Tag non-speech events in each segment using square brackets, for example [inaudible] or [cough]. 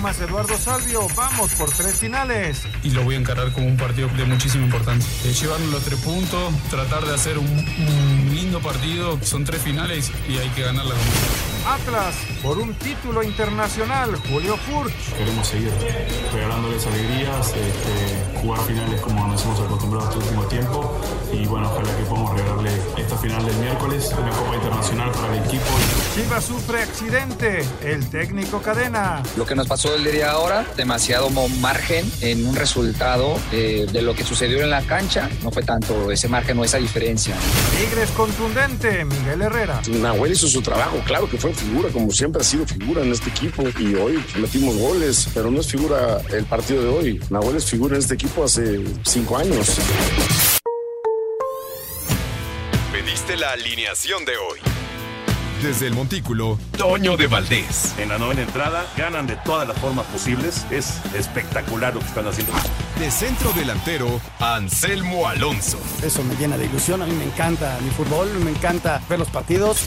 Pumas Eduardo Salvio, vamos por tres finales. Y lo voy a encarar como un partido de muchísima importancia. Eh, llevarnos los tres puntos, tratar de hacer un, lindo partido, son tres finales y hay que ganar la competición. Atlas por un título internacional, Julio Furch. Queremos seguir regalándoles alegrías, este, jugar finales como nos hemos acostumbrado este último tiempo y bueno, ojalá que podamos regalarle esta final del miércoles, una Copa Internacional para el equipo. Chivas sufre accidente, el técnico cadena. Lo que nos pasó el día de ahora, demasiado margen en un resultado eh, de lo que sucedió en la cancha, no fue tanto ese margen o esa diferencia. Tigres contundente, Miguel Herrera. Nahuel hizo su trabajo, claro que fue figura, como siempre ha sido figura en este equipo y hoy metimos goles, pero no es figura el partido de hoy. Nahuel es figura en este equipo hace cinco años. Pediste la alineación de hoy. Desde el Montículo, Toño de Valdés. En la novena entrada ganan de todas las formas posibles. Es espectacular lo que están haciendo. De centro delantero, Anselmo Alonso. Eso me llena de ilusión. A mí me encanta mi fútbol, me encanta ver los partidos.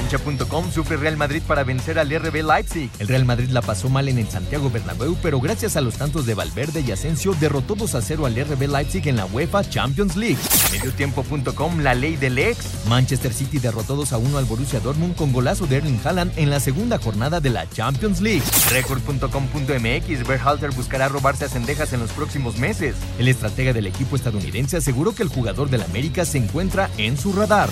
Cancha.com sufre Real Madrid para vencer al RB Leipzig. El Real Madrid la pasó mal en el Santiago Bernabéu, pero gracias a los tantos de Valverde y Asensio derrotó 2 a 0 al RB Leipzig en la UEFA Champions League. Mediotiempo.com la ley del ex. Manchester City derrotó 2 a 1 al Borussia Dortmund con golazo de Erling Haaland en la segunda jornada de la Champions League. Record.com.mx Berhalter buscará robarse a Cendejas en los próximos meses. El estratega del equipo estadounidense aseguró que el jugador del América se encuentra en su radar.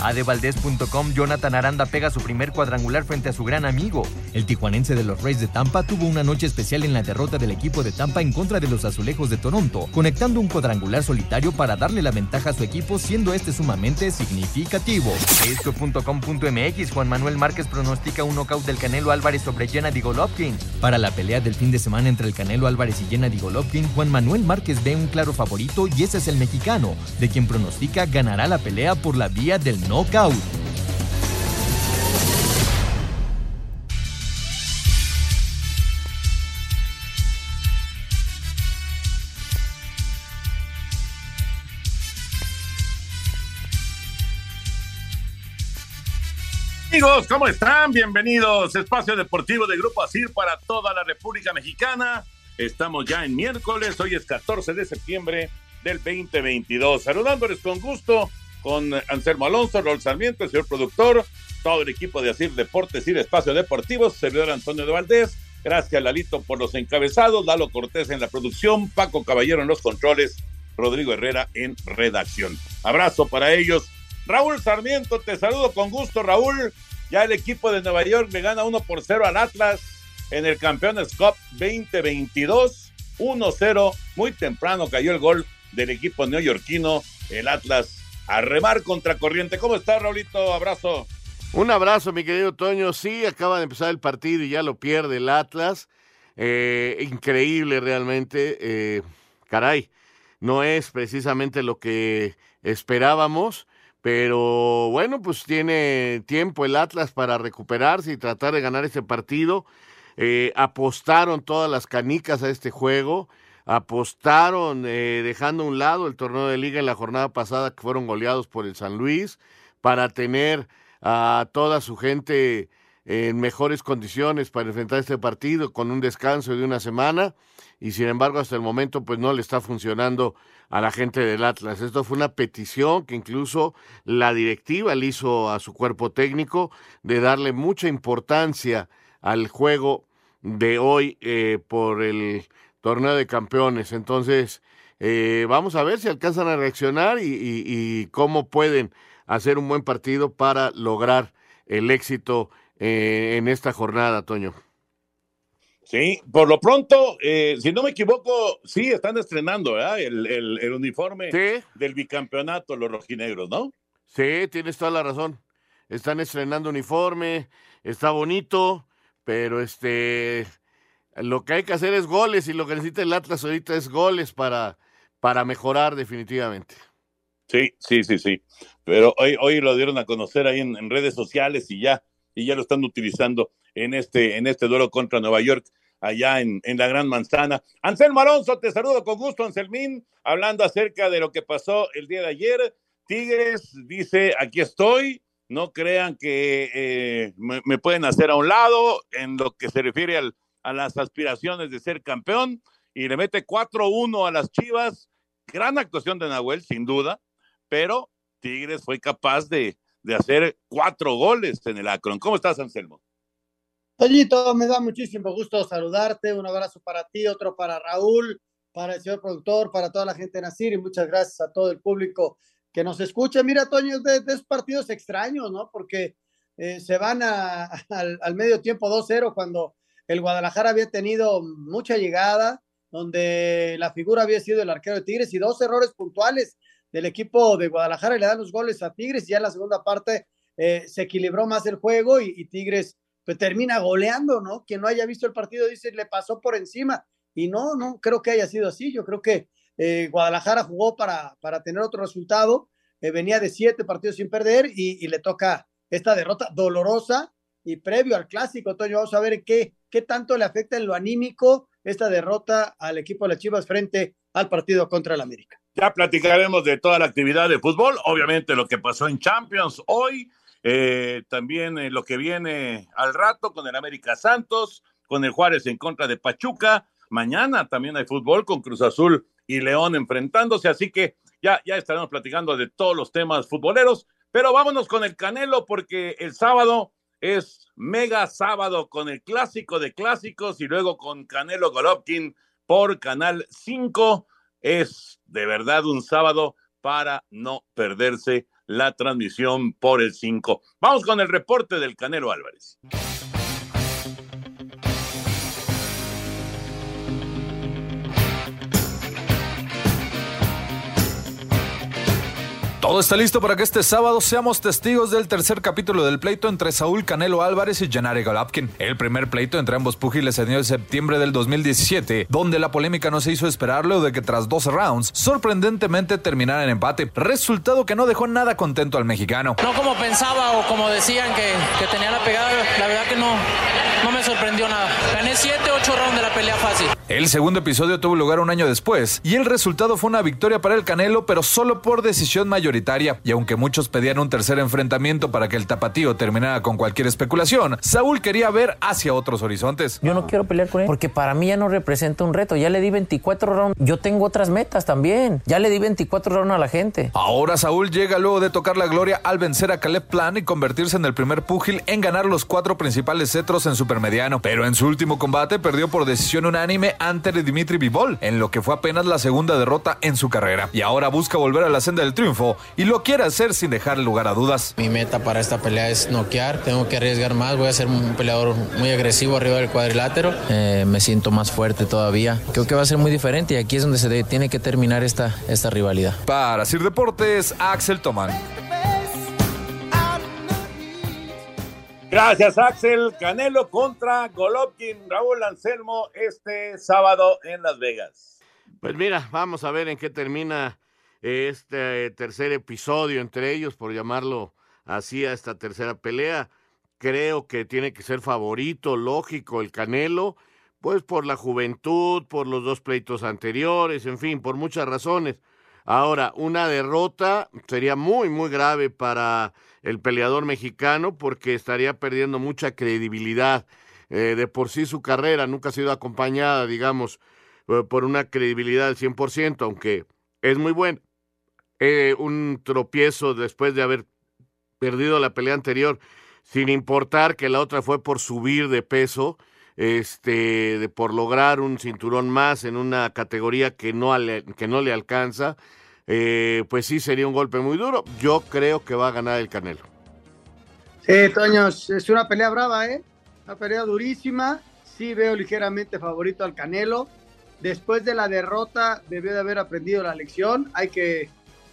Adevaldez.com Jonathan Aranda pega su primer cuadrangular frente a su gran amigo. El tijuanense de los Rays de Tampa tuvo una noche especial en la derrota del equipo de Tampa en contra de los Azulejos de Toronto, conectando un cuadrangular solitario para darle la ventaja a su equipo, siendo este sumamente significativo. Esto.com.mx Juan Manuel Márquez pronostica un knockout del Canelo Álvarez sobre Gennady Golovkin. Para la pelea del fin de semana entre el Canelo Álvarez y Gennady Golovkin, Juan Manuel Márquez ve un claro favorito y ese es el mexicano, de quien pronostica ganará la pelea por la vía del knockout. Amigos, ¿cómo están? Bienvenidos. Espacio Deportivo de Grupo ASIR para toda la República Mexicana. Estamos ya en miércoles, hoy es 14 de septiembre del 2022. Saludándoles con gusto con Anselmo Alonso, Rol Sarmiento, el señor productor, todo el equipo de ASIR Deportes y de Espacio Deportivo, servidor Antonio de Valdés. Gracias, Lalito, por los encabezados, Lalo Cortés en la producción, Paco Caballero en los controles, Rodrigo Herrera en redacción. Abrazo para ellos. Raúl Sarmiento, te saludo con gusto, Raúl. Ya el equipo de Nueva York le gana 1 por 0 al Atlas en el Campeones Cup 2022. 1-0, muy temprano cayó el gol del equipo neoyorquino, el Atlas, a remar contra corriente. ¿Cómo estás, Raulito? Abrazo. Un abrazo, mi querido Toño. Sí, acaba de empezar el partido y ya lo pierde el Atlas. Eh, increíble realmente. Eh, caray, no es precisamente lo que esperábamos. Pero bueno, pues tiene tiempo el Atlas para recuperarse y tratar de ganar este partido. Eh, apostaron todas las canicas a este juego, apostaron eh, dejando a un lado el torneo de liga en la jornada pasada que fueron goleados por el San Luis para tener a toda su gente en mejores condiciones para enfrentar este partido con un descanso de una semana y sin embargo hasta el momento pues no le está funcionando a la gente del Atlas. Esto fue una petición que incluso la directiva le hizo a su cuerpo técnico de darle mucha importancia al juego de hoy eh, por el torneo de campeones. Entonces, eh, vamos a ver si alcanzan a reaccionar y, y, y, cómo pueden hacer un buen partido para lograr el éxito eh, en esta jornada, Toño. Sí, por lo pronto, eh, si no me equivoco, sí están estrenando el, el, el, uniforme ¿Sí? del bicampeonato, los rojinegros, ¿no? Sí, tienes toda la razón. Están estrenando uniforme, está bonito, pero este, lo que hay que hacer es goles y lo que necesita el Atlas ahorita es goles para, para mejorar definitivamente. Sí, sí, sí, sí. Pero hoy, hoy lo dieron a conocer ahí en, redes sociales y ya, y ya lo están utilizando en este, en este duelo contra Nueva York, allá en, en la Gran Manzana. Anselmo Alonso, te saludo con gusto, Anselmín, hablando acerca de lo que pasó el día de ayer. Tigres dice, aquí estoy, no crean que eh, me, me, pueden hacer a un lado en lo que se refiere al, a las aspiraciones de ser campeón y le mete 4-1 a las Chivas. Gran actuación de Nahuel, sin duda, pero Tigres fue capaz de, de hacer cuatro goles en el Akron. ¿Cómo estás, Anselmo? Toñito, me da muchísimo gusto saludarte. Un abrazo para ti, otro para Raúl, para el señor productor, para toda la gente de Nacir y muchas gracias a todo el público que nos escucha. Mira, Toño, de, de esos partidos extraños, ¿no? Porque eh, se van al, al, medio tiempo 2-0 cuando el Guadalajara había tenido mucha llegada, donde la figura había sido el arquero de Tigres y dos errores puntuales del equipo de Guadalajara le dan los goles a Tigres y ya en la segunda parte eh, se equilibró más el juego y, Tigres pues termina goleando, ¿no? Quien no haya visto el partido dice le pasó por encima y no, no creo que haya sido así. Yo creo que eh, Guadalajara jugó para, para tener otro resultado, eh, venía de siete partidos sin perder y, le toca esta derrota dolorosa y previo al clásico, Toño, vamos a ver qué, qué tanto le afecta en lo anímico esta derrota al equipo de las Chivas frente al partido contra el América. Ya platicaremos de toda la actividad de fútbol, obviamente lo que pasó en Champions hoy, eh, también eh, lo que viene al rato con el América Santos, con el Juárez en contra de Pachuca. Mañana también hay fútbol con Cruz Azul y León enfrentándose, así que ya, ya estaremos platicando de todos los temas futboleros, pero vámonos con el Canelo porque el sábado es mega sábado con el clásico de clásicos y luego con Canelo Golovkin por Canal 5. Es de verdad un sábado para no perderse la transmisión por el 5. Vamos con el reporte del Canelo Álvarez. Todo está listo para que este sábado seamos testigos del tercer capítulo del pleito entre Saúl Canelo Álvarez y Gennady Golovkin. El primer pleito entre ambos púgiles se dio en septiembre del 2017, donde la polémica no se hizo esperar luego de que tras 12 rounds, sorprendentemente terminara en empate, resultado que no dejó nada contento al mexicano. No como pensaba o como decían que, que tenía la pegada, la verdad que no, no me sorprendió nada. Gané 7, 8 rounds de la pelea fácil. El segundo episodio tuvo lugar un año después y el resultado fue una victoria para el Canelo, pero solo por decisión mayoritaria y aunque muchos pedían un tercer enfrentamiento para que el tapatío terminara con cualquier especulación, Saúl quería ver hacia otros horizontes. Yo no quiero pelear con él porque para mí ya no representa un reto. Ya le di 24 rounds. Yo tengo otras metas también. Ya le di 24 rounds a la gente. Ahora Saúl llega luego de tocar la gloria al vencer a Caleb Plan y convertirse en el primer púgil en ganar los cuatro principales cetros en supermediano. Pero en su último combate perdió por decisión unánime ante Dimitri Vivol, en lo que fue apenas la segunda derrota en su carrera. Y ahora busca volver a la senda del triunfo y lo quiere hacer sin dejar lugar a dudas. Mi meta para esta pelea es noquear, tengo que arriesgar más, voy a ser un peleador muy agresivo arriba del cuadrilátero, eh, me siento más fuerte todavía, creo que va a ser muy diferente y aquí es donde se tiene que terminar esta, esta rivalidad. Para Sir Deportes, Axel Tomán. Gracias, Axel. Canelo contra Golovkin, Raúl Anselmo, este sábado en Las Vegas. Pues mira, vamos a ver en qué termina este tercer episodio entre ellos, por llamarlo así, a esta tercera pelea. Creo que tiene que ser favorito, lógico, el Canelo, pues por la juventud, por los dos pleitos anteriores, en fin, por muchas razones. Ahora, una derrota sería muy, muy grave para el peleador mexicano porque estaría perdiendo mucha credibilidad. Eh, de por sí su carrera nunca ha sido acompañada, digamos, eh, por una credibilidad del 100%, aunque es muy buena eh, un tropiezo después de haber perdido la pelea anterior, sin importar que la otra fue por subir de peso, este, de por lograr un cinturón más en una categoría que no, que no le alcanza, eh, pues sí sería un golpe muy duro. Yo creo que va a ganar el Canelo. Sí, Toño, es una pelea brava, ¿eh? Una pelea durísima. Sí veo ligeramente favorito al Canelo. Después de la derrota debió de haber aprendido la lección. Hay que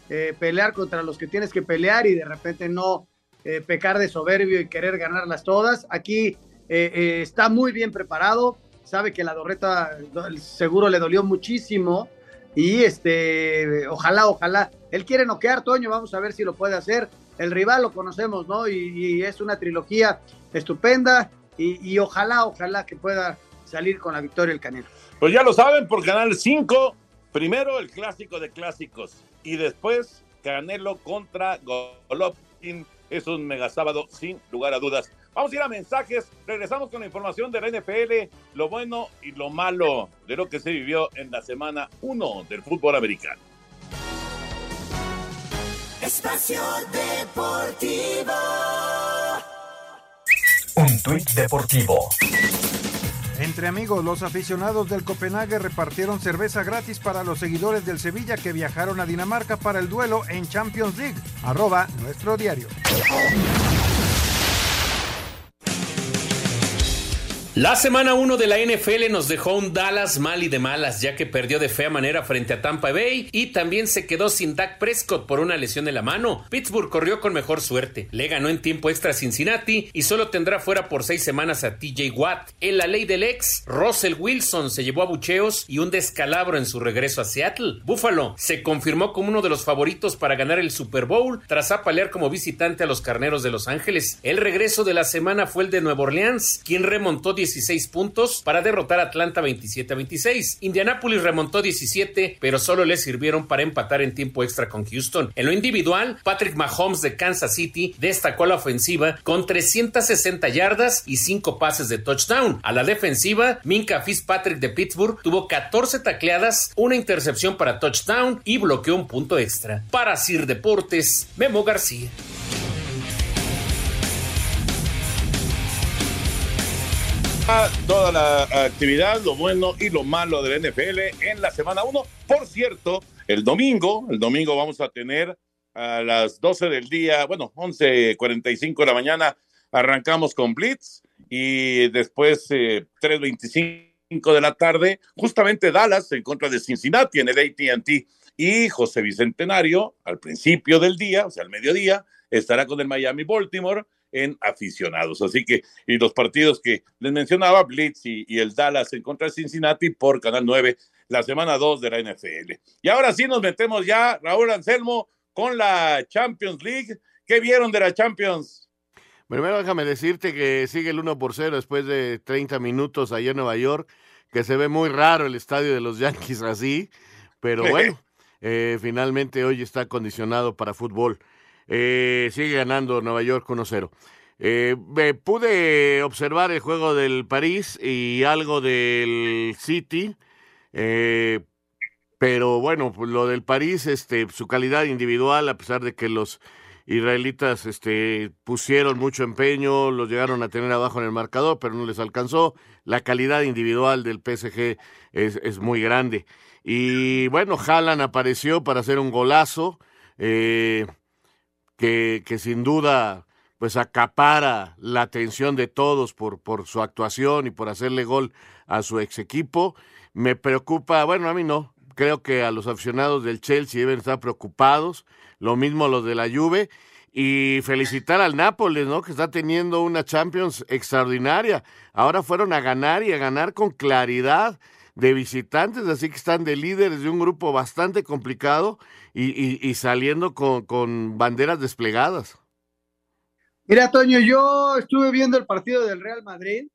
eh, pelear contra los que tienes que pelear y de repente no eh, pecar de soberbio y querer ganarlas todas. Aquí eh, está muy bien preparado, sabe que la Dorreta seguro le dolió muchísimo y este, ojalá, ojalá, él quiere noquear, Toño, vamos a ver si lo puede hacer, el rival lo conocemos, ¿no? Y, es una trilogía estupenda y, ojalá, ojalá que pueda salir con la victoria el Canelo. Pues ya lo saben, por Canal 5, primero el clásico de clásicos y después Canelo contra Golovkin. Es un mega sábado sin lugar a dudas. Vamos a ir a mensajes. Regresamos con la información de la NFL, lo bueno y lo malo de lo que se vivió en la semana 1 del fútbol americano. Espacio Deportivo. Un tuit deportivo. Entre amigos, los aficionados del Copenhague repartieron cerveza gratis para los seguidores del Sevilla que viajaron a Dinamarca para el duelo en Champions League. Arroba nuestro diario. La semana 1 de la NFL nos dejó un Dallas mal y de malas, ya que perdió de fea manera frente a Tampa Bay y también se quedó sin Dak Prescott por una lesión en la mano. Pittsburgh corrió con mejor suerte, le ganó en tiempo extra a Cincinnati y solo tendrá fuera por seis semanas a TJ Watt. En la ley del ex, Russell Wilson se llevó a bucheos y un descalabro en su regreso a Seattle. Buffalo se confirmó como uno de los favoritos para ganar el Super Bowl tras apalear como visitante a los Carneros de Los Ángeles. El regreso de la semana fue el de Nueva Orleans, quien remontó 16 puntos para derrotar a Atlanta 27 a 26. Indianapolis remontó 17, pero solo le sirvieron para empatar en tiempo extra con Houston. En lo individual, Patrick Mahomes de Kansas City destacó la ofensiva con 360 yardas y 5 pases de touchdown. A la defensiva, Minka Fitzpatrick de Pittsburgh tuvo 14 tacleadas, una intercepción para touchdown y bloqueó un punto extra. Para Sir Deportes, Memo García. Toda la actividad, lo bueno y lo malo del NFL en la semana 1. Por cierto, el domingo, el domingo vamos a tener a las 12 del día, bueno, 11:45 de la mañana, arrancamos con Blitz y después eh, 3:25 de la tarde, justamente Dallas en contra de Cincinnati en el ATT y José Bicentenario al principio del día, o sea, al mediodía, estará con el Miami Baltimore en aficionados. Así que, y los partidos que les mencionaba, Blitz y, el Dallas en contra de Cincinnati por Canal 9, la semana 2 de la NFL. Y ahora sí nos metemos ya, Raúl Anselmo, con la Champions League. ¿Qué vieron de la Champions? Primero déjame decirte que sigue el 1 por 0 después de 30 minutos allá en Nueva York, que se ve muy raro el estadio de los Yankees así, pero [laughs] bueno, eh, finalmente hoy está acondicionado para fútbol. Eh, sigue ganando Nueva York 1-0. Eh, pude observar el juego del París y algo del City, eh, pero bueno, pues lo del París, este, su calidad individual, a pesar de que los israelitas este, pusieron mucho empeño, los llegaron a tener abajo en el marcador, pero no les alcanzó. La calidad individual del PSG es, es muy grande. Y bueno, Haaland apareció para hacer un golazo. Eh, que, que sin duda pues acapara la atención de todos por, por su actuación y por hacerle gol a su ex equipo. Me preocupa, bueno, a mí no, creo que a los aficionados del Chelsea deben estar preocupados, lo mismo los de la Juve, y felicitar al Nápoles, ¿no? Que está teniendo una Champions extraordinaria. Ahora fueron a ganar y a ganar con claridad de visitantes, así que están de líderes de un grupo bastante complicado y, saliendo con, banderas desplegadas. Mira, Toño, yo estuve viendo el partido del Real Madrid,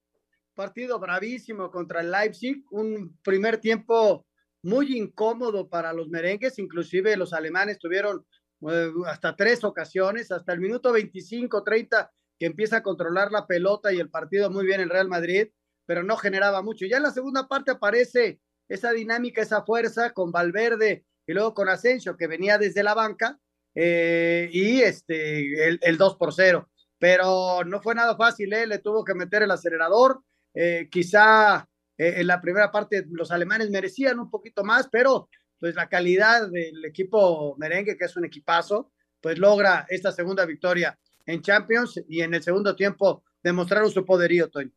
partido bravísimo contra el Leipzig, un primer tiempo muy incómodo para los merengues, inclusive los alemanes tuvieron eh, hasta tres ocasiones, hasta el minuto 25, 30, que empieza a controlar la pelota y el partido muy bien el Real Madrid, pero no generaba mucho. Ya en la segunda parte aparece esa dinámica, esa fuerza con Valverde y luego con Asensio, que venía desde la banca, eh, y este, el, el, 2 por 0. Pero no fue nada fácil, ¿eh? le tuvo que meter el acelerador. Eh, quizá en la primera parte los alemanes merecían un poquito más, pero pues la calidad del equipo merengue, que es un equipazo, pues logra esta segunda victoria en Champions y en el segundo tiempo demostraron su poderío, Toño.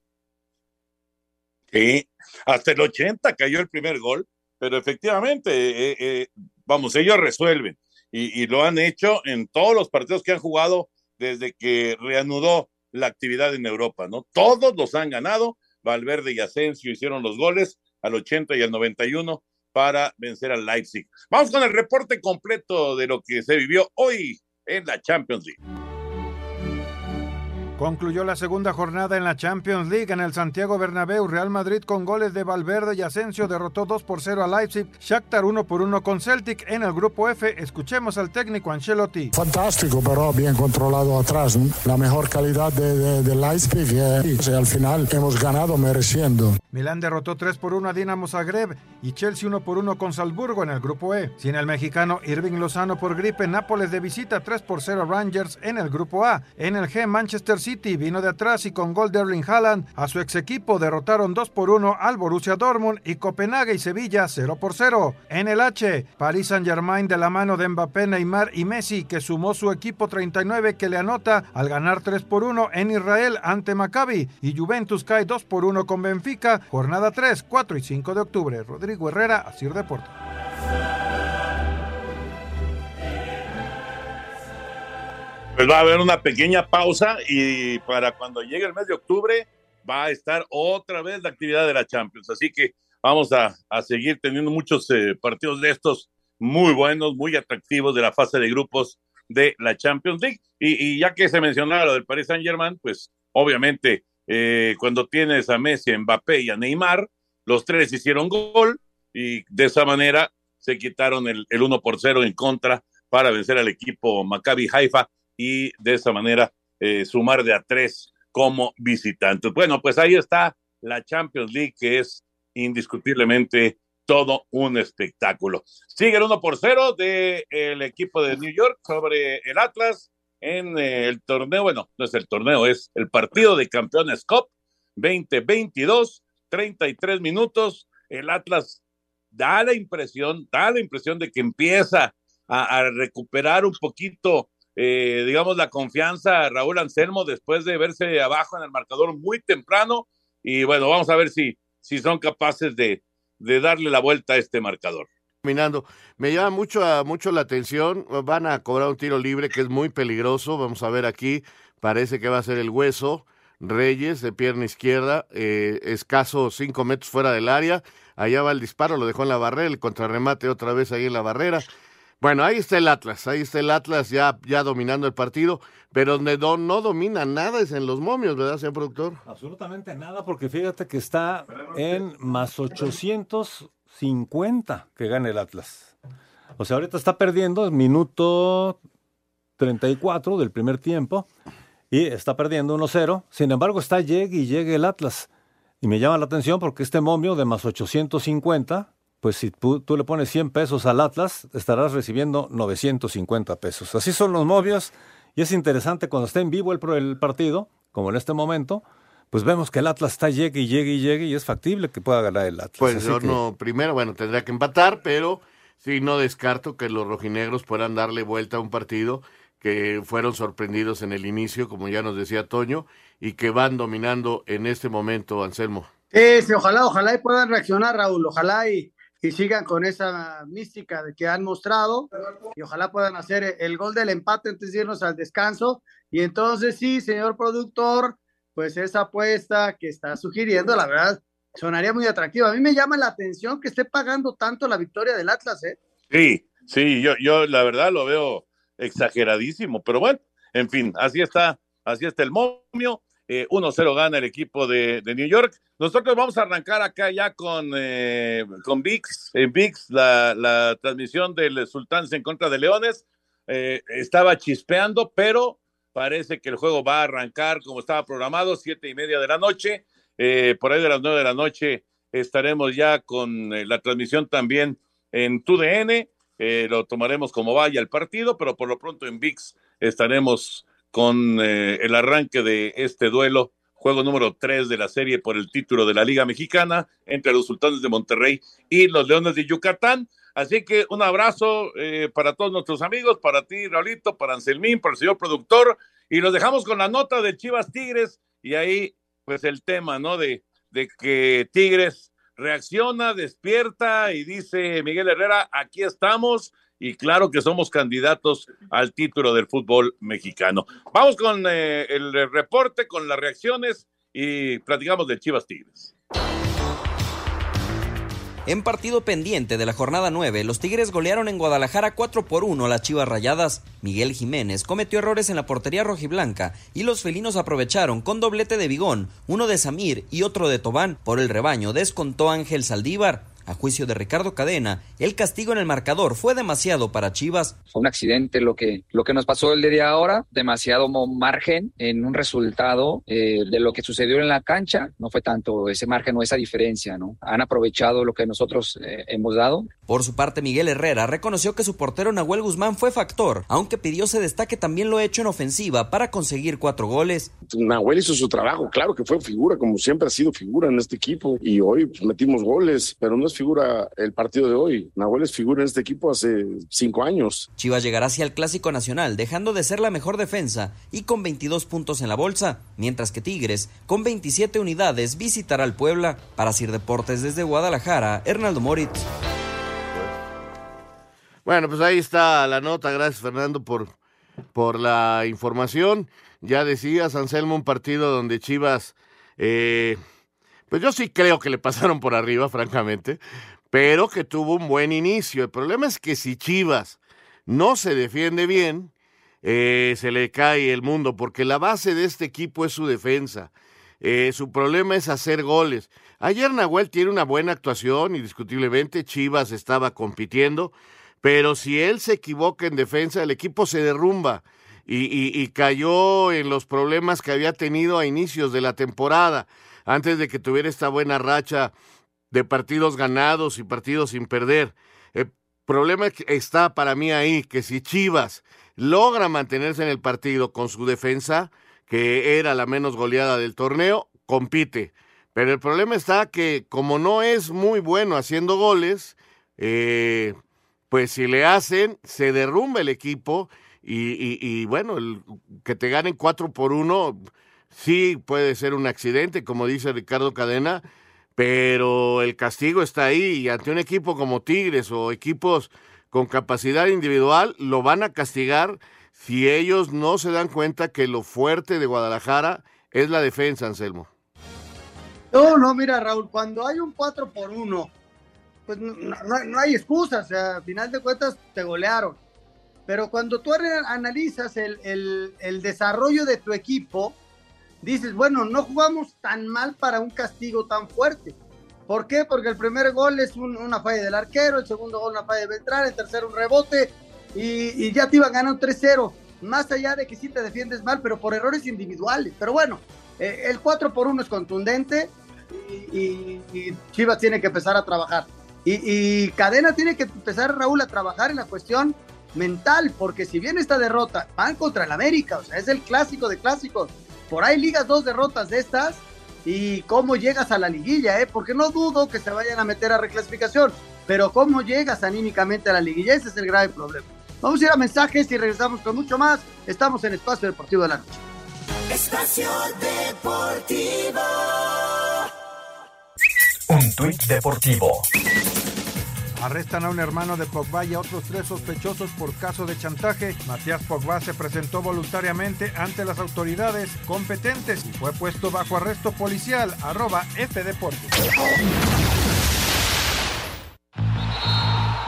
Sí, hasta el 80 cayó el primer gol pero efectivamente, eh, eh, vamos, ellos resuelven y, lo han hecho en todos los partidos que han jugado desde que reanudó la actividad en Europa, ¿no? Todos los han ganado, Valverde y Asensio hicieron los goles al 80 y al 91, para vencer al Leipzig. Vamos con el reporte completo de lo que se vivió hoy en la Champions League. Concluyó la segunda jornada en la Champions League en el Santiago Bernabéu. Real Madrid con goles de Valverde y Asensio derrotó 2 por 0 a Leipzig. Shakhtar 1 por 1 con Celtic en el grupo F. Escuchemos al técnico Ancelotti. Fantástico, pero bien controlado atrás. La mejor calidad de, Leipzig eh, y al final hemos ganado mereciendo. Milán derrotó 3 por 1 a Dinamo Zagreb y Chelsea 1 por 1 con Salzburgo en el grupo E. Sin el mexicano Irving Lozano por gripe, Nápoles de visita 3 por 0 Rangers en el grupo A. En el G, Manchester City vino de atrás y con gol de Erling Haaland a su ex equipo derrotaron 2 por 1 al Borussia Dortmund y Copenhague y Sevilla 0 por 0. En el H, Paris Saint-Germain de la mano de Mbappé, Neymar y Messi que sumó su equipo 39 que le anota al ganar 3 por 1 en Israel ante Maccabi y Juventus cae 2 por 1 con Benfica, jornada 3, 4 y 5 de octubre. Rodrigo Herrera, Asir Deportes. Pues va a haber una pequeña pausa y para cuando llegue el mes de octubre va a estar otra vez la actividad de la Champions. Así que vamos a, seguir teniendo muchos eh, partidos de estos muy buenos, muy atractivos de la fase de grupos de la Champions League. Y, ya que se mencionaba lo del Paris Saint Germain, pues obviamente eh, cuando tienes a Messi, a Mbappé y a Neymar, los tres hicieron gol y de esa manera se quitaron el, el 1 por 0 en contra para vencer al equipo Maccabi Haifa y de esa manera eh, sumar de a tres como visitantes. Bueno, pues ahí está la Champions League, que es indiscutiblemente todo un espectáculo. Sigue el 1 por 0 del equipo de New York sobre el Atlas en el torneo, bueno, no es el torneo, es el partido de campeones COP 2022, 33 minutos. El Atlas da la impresión, da la impresión de que empieza a, a recuperar un poquito eh, digamos, la confianza a Raúl Anselmo después de verse abajo en el marcador muy temprano. Y bueno, vamos a ver si, si son capaces de, de darle la vuelta a este marcador. Terminando, me llama mucho, mucho la atención. Van a cobrar un tiro libre que es muy peligroso. Vamos a ver aquí. Parece que va a ser el hueso. Reyes de pierna izquierda, eh, escaso cinco metros fuera del área. Allá va el disparo, lo dejó en la barrera, el contrarremate otra vez ahí en la barrera. Bueno, ahí está el Atlas, ahí está el Atlas ya, ya dominando el partido, pero donde no, no domina nada es en los momios, ¿verdad, señor productor? Absolutamente nada, porque fíjate que está en más 850 que gane el Atlas. O sea, ahorita está perdiendo, minuto 34 del primer tiempo, y está perdiendo 1-0. Sin embargo, está llegue y llegue el Atlas. Y me llama la atención porque este momio de más 850 pues si tú, le pones 100 pesos al Atlas, estarás recibiendo 950 pesos. Así son los movios y es interesante cuando esté en vivo el partido, como en este momento, pues vemos que el Atlas está llegue y llegue y llegue y es factible que pueda ganar el Atlas. Pues yo no, primero, bueno, tendría que empatar, pero sí no descarto que los rojinegros puedan darle vuelta a un partido que fueron sorprendidos en el inicio, como ya nos decía Toño, y que van dominando en este momento, Anselmo. Sí, ojalá, ojalá y puedan reaccionar, Raúl, ojalá y y sigan con esa mística de que han mostrado y ojalá puedan hacer el gol del empate antes de irnos al descanso. Y entonces sí, señor productor, pues esa apuesta que está sugiriendo, la verdad, sonaría muy atractiva. A mí me llama la atención que esté pagando tanto la victoria del Atlas, ¿eh? Sí, sí, yo, yo la verdad lo veo exageradísimo, pero bueno, en fin, así está, así está el momio. 1-0 eh, gana el equipo de, New York. Nosotros vamos a arrancar acá ya con, eh, con VIX, en VIX, la, transmisión del Sultán en contra de Leones. Eh, estaba chispeando, pero parece que el juego va a arrancar como estaba programado, siete y media de la noche. por ahí de las nueve de la noche estaremos ya con la transmisión también en TUDN. lo tomaremos como vaya el partido, pero por lo pronto en VIX estaremos con eh, el arranque de este duelo, juego número 3 de la serie por el título de la Liga Mexicana entre los Sultanes de Monterrey y los Leones de Yucatán. Así que un abrazo eh, para todos nuestros amigos, para ti, Raulito, para Anselmín, para el señor productor, y nos dejamos con la nota de Chivas Tigres y ahí pues el tema, ¿no? De, de que Tigres reacciona, despierta y dice Miguel Herrera, aquí estamos y claro que somos candidatos al título del fútbol mexicano. Vamos con eh, el reporte, con las reacciones y platicamos de Chivas Tigres. En partido pendiente de la jornada 9, los Tigres golearon en Guadalajara 4 por 1 a las Chivas Rayadas. Miguel Jiménez cometió errores en la portería rojiblanca y los felinos aprovecharon con doblete de Bigón, uno de Samir y otro de Tobán. Por el rebaño descontó Ángel Saldívar. A juicio de Ricardo Cadena, el castigo en el marcador fue demasiado para Chivas. Fue un accidente lo que, lo que nos pasó el día de ahora, demasiado margen en un resultado eh, de lo que sucedió en la cancha, no fue tanto ese margen o esa diferencia, ¿no? Han aprovechado lo que nosotros eh, hemos dado. Por su parte, Miguel Herrera reconoció que su portero Nahuel Guzmán fue factor, aunque pidió se destaque también lo hecho en ofensiva para conseguir cuatro goles. Nahuel hizo su trabajo, claro que fue figura, como siempre ha sido figura en este equipo, y hoy pues, metimos goles, pero no es figura el partido de hoy. Nahuel es figura en este equipo hace cinco años. Chivas llegará hacia el Clásico Nacional, dejando de ser la mejor defensa y con 22 puntos en la bolsa, mientras que Tigres, con 27 unidades, visitará al Puebla. Para Sir Deportes desde Guadalajara, Hernaldo Moritz. Bueno, pues ahí está la nota. Gracias, Fernando, por, por la información. Ya decías, Anselmo, un partido donde Chivas, eh, pues yo sí creo que le pasaron por arriba, francamente, pero que tuvo un buen inicio. El problema es que si Chivas no se defiende bien, eh, se le cae el mundo, porque la base de este equipo es su defensa. Eh, su problema es hacer goles. Ayer Nahuel tiene una buena actuación, indiscutiblemente. Chivas estaba compitiendo, pero si él se equivoca en defensa, el equipo se derrumba y, cayó en los problemas que había tenido a inicios de la temporada, antes de que tuviera esta buena racha de partidos ganados y partidos sin perder. El problema está para mí ahí, que si Chivas logra mantenerse en el partido con su defensa, que era la menos goleada del torneo, compite. Pero el problema está que como no es muy bueno haciendo goles, eh, pues si le hacen, se derrumba el equipo y, y, bueno, el, que te ganen cuatro por uno, sí puede ser un accidente, como dice Ricardo Cadena, pero el castigo está ahí y ante un equipo como Tigres o equipos con capacidad individual, lo van a castigar si ellos no se dan cuenta que lo fuerte de Guadalajara es la defensa, Anselmo. No, no, mira, Raúl, cuando hay un 4 por 1, pues no, hay excusas, o final de cuentas te golearon. Pero cuando tú analizas el, desarrollo de tu equipo, dices, bueno, no jugamos tan mal para un castigo tan fuerte. ¿Por qué? Porque el primer gol es un, una falla del arquero, el segundo gol una falla de Beltrán, el tercero un rebote y, y ya te iba ganando 3-0. Más allá de que sí te defiendes mal, pero por errores individuales. Pero bueno, eh, el 4 por 1 es contundente y, y, y Chivas tiene que empezar a trabajar. Y, Cadena tiene que empezar, Raúl, a trabajar en la cuestión mental, porque si bien esta derrota van contra el América, o sea, es el clásico de clásicos, por ahí ligas dos derrotas de estas y cómo llegas a la liguilla, ¿eh? porque no dudo que se vayan a meter a reclasificación, pero cómo llegas anímicamente a la liguilla, ese es el grave problema. Vamos a ir a mensajes y regresamos con mucho más. Estamos en Espacio Deportivo de la Noche. Espacio Deportivo. Un tuit deportivo. Arrestan a un hermano de Pogba y a otros tres sospechosos por caso de chantaje. Matías Pogba se presentó voluntariamente ante las autoridades competentes y fue puesto bajo arresto policial. Arroba F Deportes.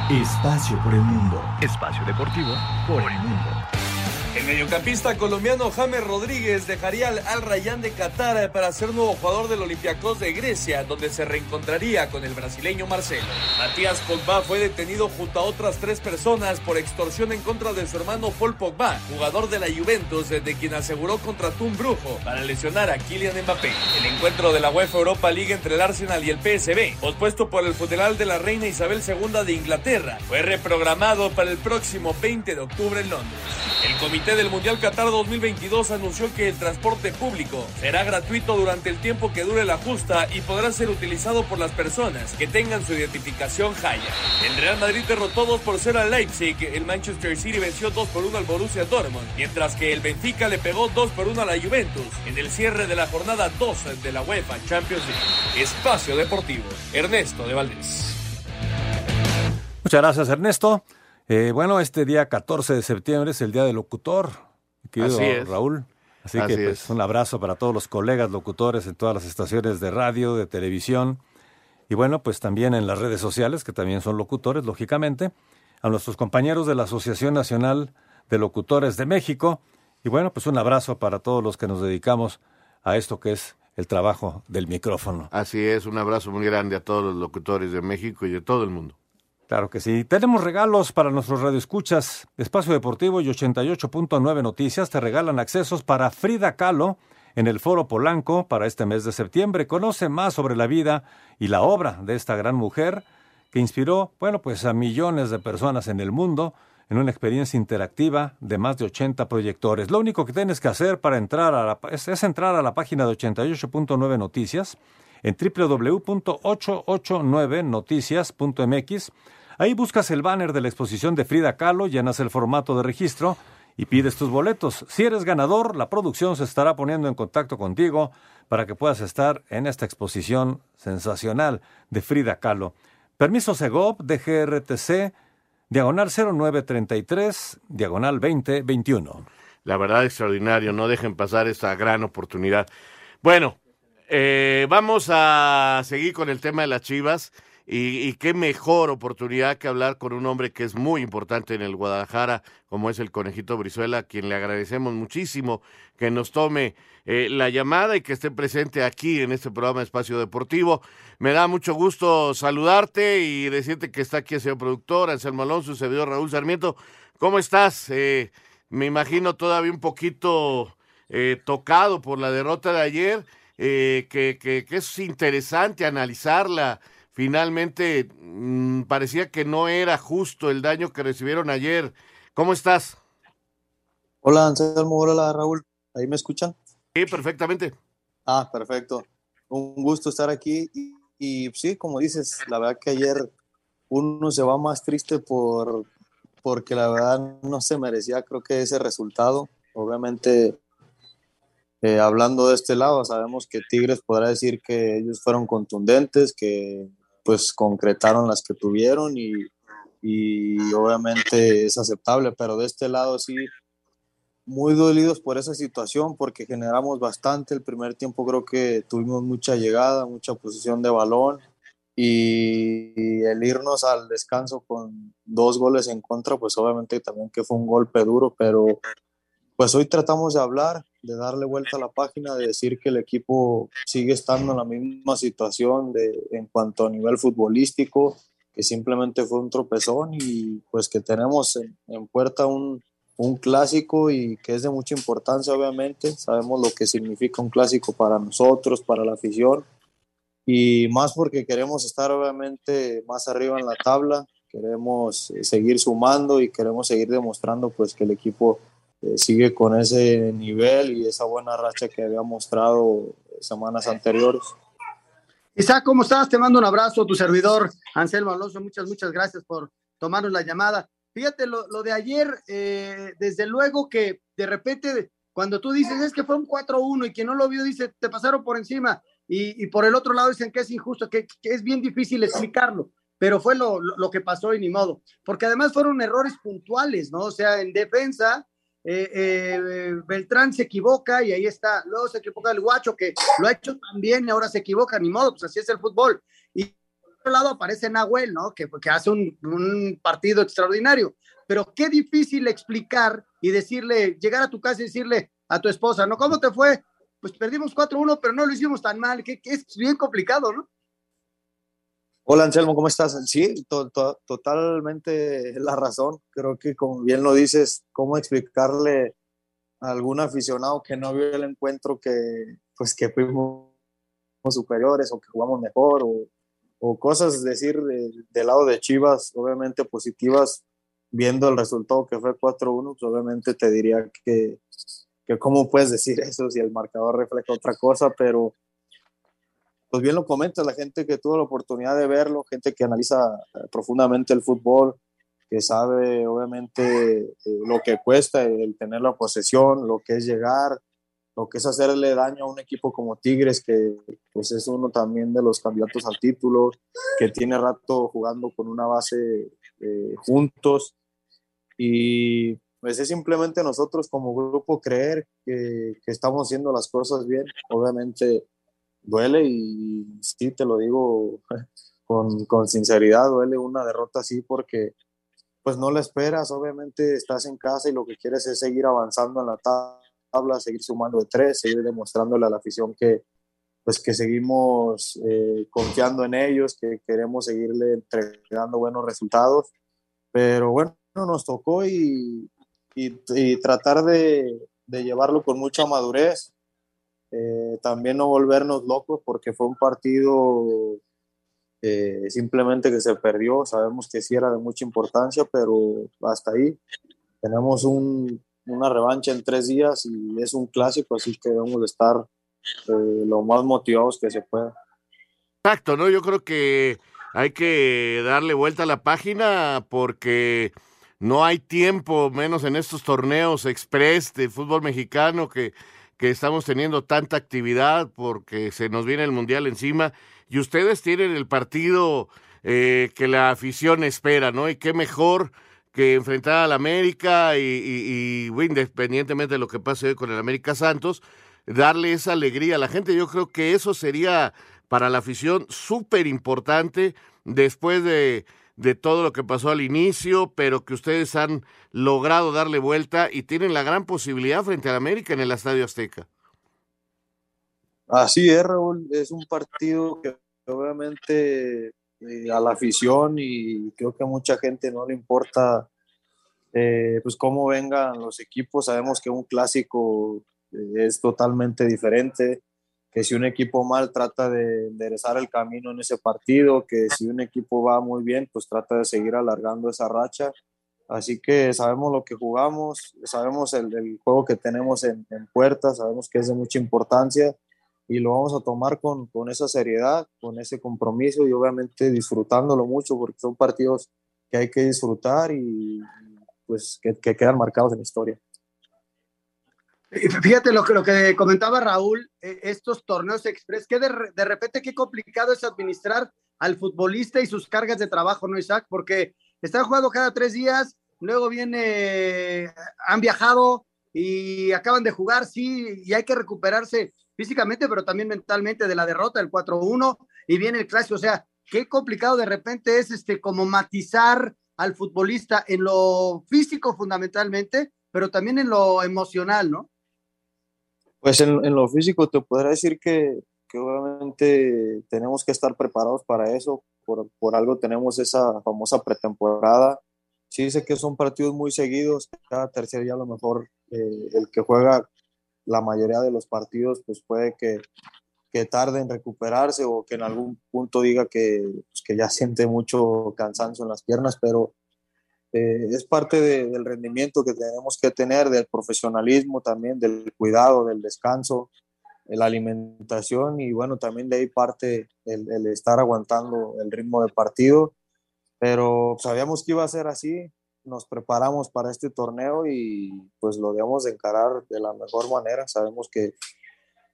Espacio por el mundo. Espacio deportivo por el mundo. El mediocampista colombiano James Rodríguez dejaría al Al Rayyan de Qatar para ser nuevo jugador del Olympiacos de Grecia, donde se reencontraría con el brasileño Marcelo. Matías Pogba fue detenido junto a otras tres personas por extorsión en contra de su hermano Paul Pogba, jugador de la Juventus, de quien aseguró contrató un brujo para lesionar a Kylian Mbappé. El encuentro de la UEFA Europa League entre el Arsenal y el PSB, pospuesto por el funeral de la reina Isabel II de Inglaterra, fue reprogramado para el próximo 20 de octubre en Londres. El Comité del Mundial Qatar 2022 anunció que el transporte público será gratuito durante el tiempo que dure la justa y podrá ser utilizado por las personas que tengan su identificación Haya. El Real Madrid derrotó 2 por 0 al Leipzig, el Manchester City venció 2 por 1 al Borussia Dortmund, mientras que el Benfica le pegó 2 por 1 a la Juventus en el cierre de la jornada 2 de la UEFA Champions League. Espacio Deportivo, Ernesto de Valdés. Muchas gracias, Ernesto. Eh, bueno, este día 14 de septiembre es el Día del Locutor, querido Así es. Raúl. Así, Así que pues, es. un abrazo para todos los colegas locutores en todas las estaciones de radio, de televisión y bueno, pues también en las redes sociales, que también son locutores, lógicamente, a nuestros compañeros de la Asociación Nacional de Locutores de México, y bueno, pues un abrazo para todos los que nos dedicamos a esto que es el trabajo del micrófono. Así es, un abrazo muy grande a todos los locutores de México y de todo el mundo. Claro que sí. Tenemos regalos para nuestros radioescuchas. Espacio Deportivo y 88.9 Noticias te regalan accesos para Frida Kahlo en el Foro Polanco para este mes de septiembre. Conoce más sobre la vida y la obra de esta gran mujer que inspiró, bueno, pues a millones de personas en el mundo en una experiencia interactiva de más de 80 proyectores. Lo único que tienes que hacer para entrar a la, es, es entrar a la página de 88.9 Noticias en www.889noticias.mx. Ahí buscas el banner de la exposición de Frida Kahlo, llenas el formato de registro y pides tus boletos. Si eres ganador, la producción se estará poniendo en contacto contigo para que puedas estar en esta exposición sensacional de Frida Kahlo. Permiso Segov de GRTC, diagonal 0933, diagonal 2021. La verdad extraordinario, no dejen pasar esta gran oportunidad. Bueno, eh, vamos a seguir con el tema de las Chivas y, qué mejor oportunidad que hablar con un hombre que es muy importante en el Guadalajara, como es el Conejito Brizuela, a quien le agradecemos muchísimo que nos tome eh, la llamada y que esté presente aquí en este programa Espacio Deportivo. Me da mucho gusto saludarte y decirte que está aquí el señor productor, Anselmo Alonso, su servidor Raúl Sarmiento. ¿Cómo estás? Eh, me imagino todavía un poquito eh, tocado por la derrota de ayer. Eh, que, que, que, es interesante analizarla. Finalmente, mmm, parecía que no era justo el daño que recibieron ayer. ¿Cómo estás? Hola, Anselmo. Hola, Raúl. ¿Ahí me escuchan? Sí, perfectamente. Ah, perfecto. Un gusto estar aquí. Y, y sí, como dices, la verdad que ayer uno se va más triste por porque la verdad no se merecía, creo que ese resultado. Obviamente eh, hablando de este lado, sabemos que Tigres podrá decir que ellos fueron contundentes, que pues concretaron las que tuvieron y, y, obviamente es aceptable, pero de este lado sí, muy dolidos por esa situación porque generamos bastante. El primer tiempo creo que tuvimos mucha llegada, mucha posición de balón y, el irnos al descanso con dos goles en contra, pues obviamente también que fue un golpe duro, pero pues hoy tratamos de hablar, de darle vuelta a la página, de decir que el equipo sigue estando en la misma situación de, en cuanto a nivel futbolístico, que simplemente fue un tropezón y pues que tenemos en, en puerta un, un, clásico y que es de mucha importancia obviamente, sabemos lo que significa un clásico para nosotros, para la afición. Y más porque queremos estar obviamente más arriba en la tabla, queremos seguir sumando y queremos seguir demostrando pues que el equipo eh, sigue con ese nivel y esa buena racha que había mostrado semanas anteriores. Isaac, ¿cómo estás? Te mando un abrazo, tu servidor Anselmo Alonso. Muchas, muchas gracias por tomarnos la llamada. Fíjate, lo, lo de ayer, eh, desde luego que de repente, cuando tú dices es que fue un 4-1 y quien no lo vio dice te pasaron por encima y, y, por el otro lado dicen que es injusto, que, que es bien difícil explicarlo pero fue lo, lo, lo, que pasó y ni modo, porque además fueron errores puntuales, ¿no? O sea, en defensa, eh, eh, Beltrán se equivoca y ahí está, luego se equivoca el guacho que lo ha hecho también y ahora se equivoca, ni modo, pues así es el fútbol. Y por otro lado aparece Nahuel, ¿no? Que, que hace un, partido extraordinario, pero qué difícil explicar y decirle, llegar a tu casa y decirle a tu esposa, ¿no? ¿Cómo te fue? Pues perdimos 4-1, pero no lo hicimos tan mal, que, que es bien complicado, ¿no? Hola Anselmo, ¿cómo estás? Sí, to to totalmente la razón. Creo que como bien lo dices, cómo explicarle a algún aficionado que no vio el encuentro que pues que fuimos superiores o que jugamos mejor o, o cosas decir del de lado de Chivas, obviamente positivas, viendo el resultado que fue 4-1, pues obviamente te diría que, que cómo puedes decir eso si el marcador refleja otra cosa, pero pues bien lo comenta la gente que tuvo la oportunidad de verlo, gente que analiza profundamente el fútbol, que sabe obviamente eh, lo que cuesta el tener la posesión, lo que es llegar, lo que es hacerle daño a un equipo como Tigres, que pues es uno también de los candidatos al título, que tiene rato jugando con una base eh, juntos. Y pues es simplemente nosotros como grupo creer que estamos haciendo las cosas bien. Obviamente duele y sí, te lo digo [laughs] con, con sinceridad, duele una derrota así porque pues no la esperas, obviamente estás en casa y lo que quieres es seguir avanzando en la tabla, seguir sumando de tres, seguir demostrándole a la afición que pues que seguimos eh, confiando en ellos, que queremos seguirle entregando buenos resultados, pero bueno, nos tocó y, y, y tratar de, de, llevarlo con mucha madurez, eh, también no volvernos locos porque fue un partido eh, simplemente que se perdió. Sabemos que sí era de mucha importancia, pero hasta ahí tenemos un, una revancha en tres días y es un clásico, así que debemos de estar eh, lo más motivados que se pueda. Exacto, ¿no? Yo creo que hay que darle vuelta a la página porque no hay tiempo, menos en estos torneos express de fútbol mexicano que, que estamos teniendo tanta actividad porque se nos viene el Mundial encima y ustedes tienen el partido eh, que la afición espera, ¿no? Y qué mejor que enfrentar al América y, y, y, independientemente de lo que pase hoy con el América Santos, darle esa alegría a la gente. Yo creo que eso sería para la afición súper importante después de, de todo lo que pasó al inicio, pero que ustedes han logrado darle vuelta y tienen la gran posibilidad frente al América en el Estadio Azteca. Así es, Raúl, es un partido que obviamente eh, a la afición y creo que a mucha gente no le importa eh, pues cómo vengan los equipos, sabemos que un clásico eh, es totalmente diferente, que si un equipo mal trata de enderezar el camino en ese partido, que si un equipo va muy bien, pues trata de seguir alargando esa racha. Así que sabemos lo que jugamos, sabemos el, el juego que tenemos en, en puerta, sabemos que es de mucha importancia y lo vamos a tomar con, con, esa seriedad, con ese compromiso y obviamente disfrutándolo mucho porque son partidos que hay que disfrutar y pues que, que quedan marcados en la historia. Fíjate lo que, lo que comentaba Raúl, eh, estos torneos express, que de, de, repente qué complicado es administrar al futbolista y sus cargas de trabajo, ¿no, Isaac? Porque están jugando cada tres días, luego viene, han viajado y acaban de jugar, sí, y hay que recuperarse físicamente, pero también mentalmente de la derrota del 4-1 y viene el clásico. O sea, qué complicado de repente es este como matizar al futbolista en lo físico fundamentalmente, pero también en lo emocional, ¿no? Pues en, en lo físico te podría decir que, que, obviamente tenemos que estar preparados para eso, por, por algo tenemos esa famosa pretemporada. Sí sé que son partidos muy seguidos, cada tercer día a lo mejor eh, el que juega la mayoría de los partidos pues puede que, que tarde en recuperarse o que en algún punto diga que, pues, que ya siente mucho cansancio en las piernas, pero eh, es parte de, del rendimiento que tenemos que tener, del profesionalismo también, del cuidado, del descanso, de la alimentación y bueno, también de ahí parte el, estar aguantando el ritmo del partido, pero sabíamos que iba a ser así, nos preparamos para este torneo y pues lo debemos de encarar de la mejor manera. Sabemos que,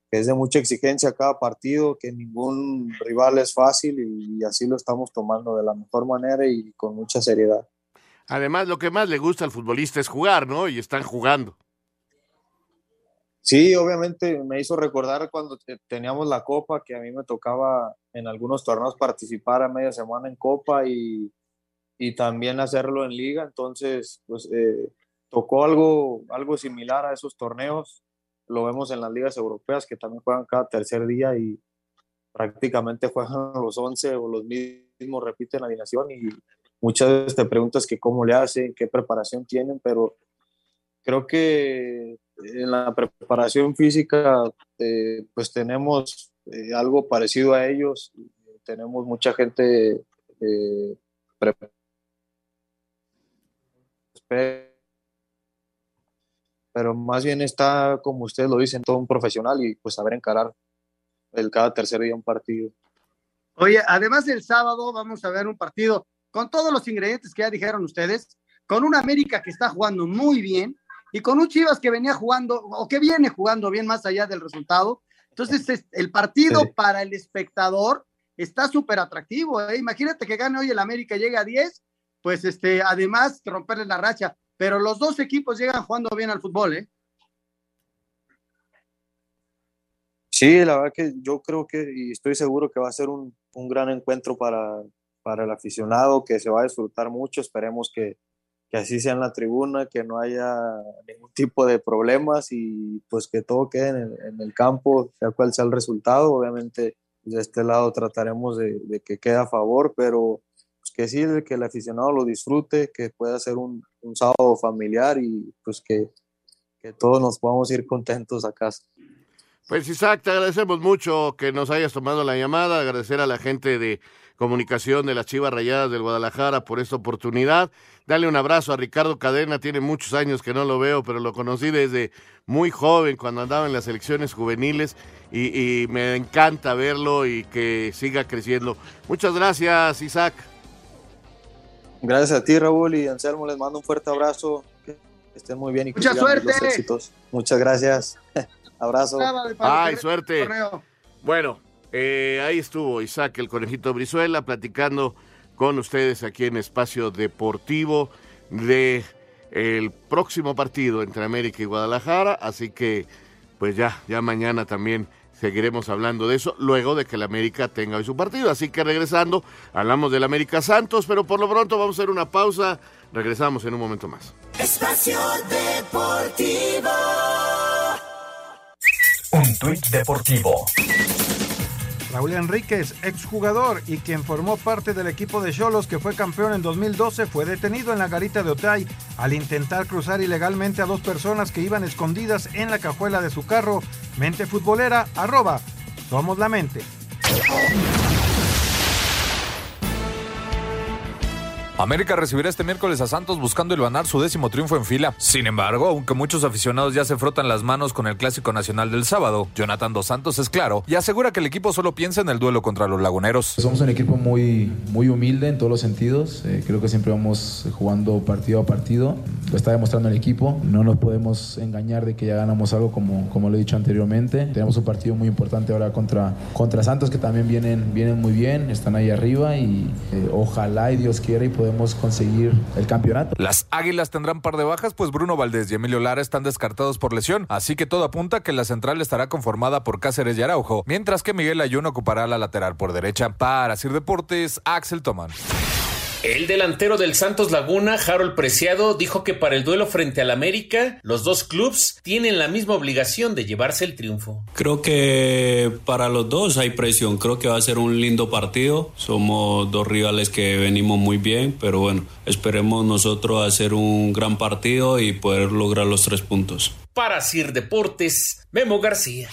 es de mucha exigencia cada partido, que ningún rival es fácil y, así lo estamos tomando de la mejor manera y con mucha seriedad. Además, lo que más le gusta al futbolista es jugar, ¿no? Y están jugando. Sí, obviamente me hizo recordar cuando teníamos la copa, que a mí me tocaba en algunos torneos participar a media semana en copa y y también hacerlo en liga. Entonces, pues eh, tocó algo, algo similar a esos torneos. Lo vemos en las ligas europeas que también juegan cada tercer día y prácticamente juegan [laughs] los 11 o los mismos, repiten la alineación y muchas veces te preguntas que cómo le hacen, qué preparación tienen, pero creo que en la preparación física eh, pues tenemos eh, algo parecido a ellos, tenemos mucha gente eh, pero más bien está, como ustedes lo dicen, todo un profesional y pues saber encarar el cada tercer día un partido. Oye, además del sábado vamos a ver un partido con todos los ingredientes que ya dijeron ustedes, con un América que está jugando muy bien y con un Chivas que venía jugando o que viene jugando bien más allá del resultado. Entonces, el partido sí. para el espectador está súper atractivo. ¿eh? Imagínate que gane hoy el América, llegue a 10 pues este, además romperle la racha. Pero los dos equipos llegan jugando bien al fútbol, ¿eh? Sí, la verdad que yo creo que y estoy seguro que va a ser un, un gran encuentro para, para el aficionado, que se va a disfrutar mucho. Esperemos que, que así sea en la tribuna, que no haya ningún tipo de problemas y pues que todo quede en el, en el campo, sea cual sea el resultado. Obviamente de este lado trataremos de, de que quede a favor, pero pues, que sí, que el aficionado lo disfrute, que pueda ser un, un sábado familiar y pues que, que todos nos podamos ir contentos a casa. Pues Isaac, te agradecemos mucho que nos hayas tomado la llamada, agradecer a la gente de comunicación de las Chivas Rayadas del Guadalajara por esta oportunidad. Dale un abrazo a Ricardo Cadena, tiene muchos años que no lo veo, pero lo conocí desde muy joven cuando andaba en las selecciones juveniles y, y me encanta verlo y que siga creciendo. Muchas gracias, Isaac. Gracias a ti, Raúl y Anselmo, les mando un fuerte abrazo, que estén muy bien y que Mucha sigan los suerte. éxitos. Muchas gracias. [laughs] Abrazo. Ay, suerte. Bueno, eh, ahí estuvo Isaac, el conejito Brizuela, platicando con ustedes aquí en Espacio Deportivo de el próximo partido entre América y Guadalajara. Así que, pues ya, ya mañana también seguiremos hablando de eso, luego de que el América tenga hoy su partido. Así que regresando, hablamos del América Santos, pero por lo pronto vamos a hacer una pausa. Regresamos en un momento más. Espacio Deportivo. Un tuit deportivo. Raúl Enríquez, exjugador y quien formó parte del equipo de Cholos que fue campeón en 2012, fue detenido en la garita de Otay al intentar cruzar ilegalmente a dos personas que iban escondidas en la cajuela de su carro. Mente futbolera, arroba, somos la mente. América recibirá este miércoles a Santos buscando ganar su décimo triunfo en fila. Sin embargo, aunque muchos aficionados ya se frotan las manos con el Clásico Nacional del sábado, Jonathan Dos Santos es claro y asegura que el equipo solo piensa en el duelo contra los laguneros. Somos un equipo muy, muy humilde en todos los sentidos. Eh, creo que siempre vamos jugando partido a partido. Lo está demostrando el equipo. No nos podemos engañar de que ya ganamos algo como, como lo he dicho anteriormente. Tenemos un partido muy importante ahora contra, contra Santos que también vienen, vienen muy bien, están ahí arriba y eh, ojalá y Dios quiera y podemos conseguir el campeonato. Las Águilas tendrán par de bajas, pues Bruno Valdés y Emilio Lara están descartados por lesión, así que todo apunta que la central estará conformada por Cáceres y Araujo, mientras que Miguel Ayuno ocupará la lateral por derecha. Para Sir Deportes, Axel Toman. El delantero del Santos Laguna, Harold Preciado, dijo que para el duelo frente al América, los dos clubes tienen la misma obligación de llevarse el triunfo. Creo que para los dos hay presión. Creo que va a ser un lindo partido. Somos dos rivales que venimos muy bien, pero bueno, esperemos nosotros hacer un gran partido y poder lograr los tres puntos. Para Sir Deportes, Memo García.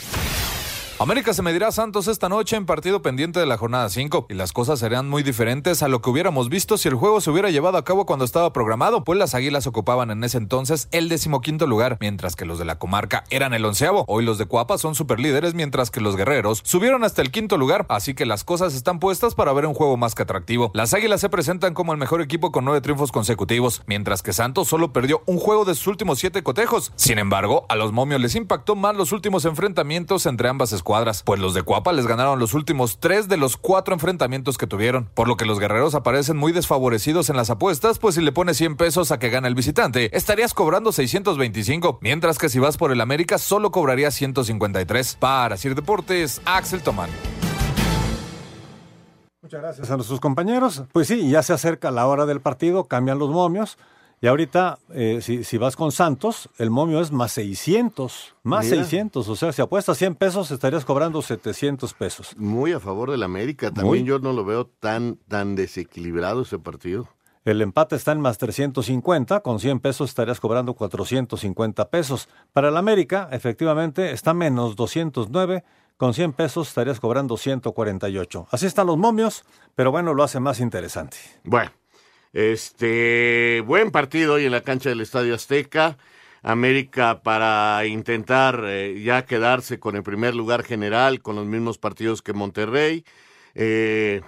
América se medirá a Santos esta noche en partido pendiente de la jornada 5 y las cosas serían muy diferentes a lo que hubiéramos visto si el juego se hubiera llevado a cabo cuando estaba programado, pues las Águilas ocupaban en ese entonces el decimoquinto lugar, mientras que los de la comarca eran el onceavo. Hoy los de Cuapa son superlíderes, mientras que los guerreros subieron hasta el quinto lugar, así que las cosas están puestas para ver un juego más que atractivo. Las Águilas se presentan como el mejor equipo con nueve triunfos consecutivos, mientras que Santos solo perdió un juego de sus últimos siete cotejos. Sin embargo, a los momios les impactó más los últimos enfrentamientos entre ambas escuadras cuadras, pues los de Cuapa les ganaron los últimos tres de los cuatro enfrentamientos que tuvieron, por lo que los guerreros aparecen muy desfavorecidos en las apuestas, pues si le pones 100 pesos a que gana el visitante, estarías cobrando 625, mientras que si vas por el América solo cobrarías 153. Para Sir Deportes, Axel Tomán. Muchas gracias a nuestros compañeros. Pues sí, ya se acerca la hora del partido, cambian los momios. Y ahorita, eh, si, si, vas con Santos, el momio es más 600. Más Mira. 600. O sea, si apuestas 100 pesos, estarías cobrando 700 pesos. Muy a favor del América. También Muy. yo no lo veo tan, tan desequilibrado ese partido. El empate está en más 350. Con 100 pesos estarías cobrando 450 pesos. Para el América, efectivamente, está menos 209. Con 100 pesos estarías cobrando 148. Así están los momios, pero bueno, lo hace más interesante. Bueno. Este, buen partido hoy en la cancha del Estadio Azteca. América para intentar eh, ya quedarse con el primer lugar general, con los mismos partidos que Monterrey. Eh,